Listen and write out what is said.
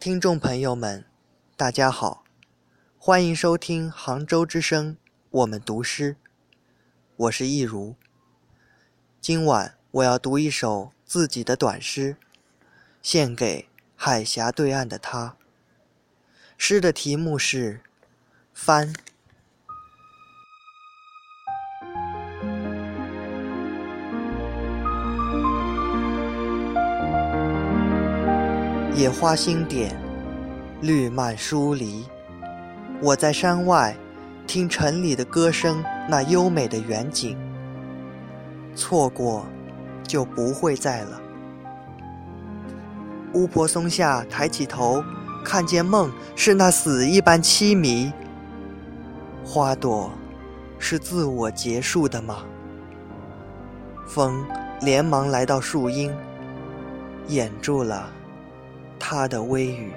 听众朋友们，大家好，欢迎收听杭州之声，我们读诗，我是易如。今晚我要读一首自己的短诗，献给海峡对岸的他。诗的题目是《帆》。野花新点，绿蔓疏离。我在山外听城里的歌声，那优美的远景，错过就不会再了。巫婆松下抬起头，看见梦是那死一般凄迷。花朵是自我结束的吗？风连忙来到树荫，掩住了。他的微语。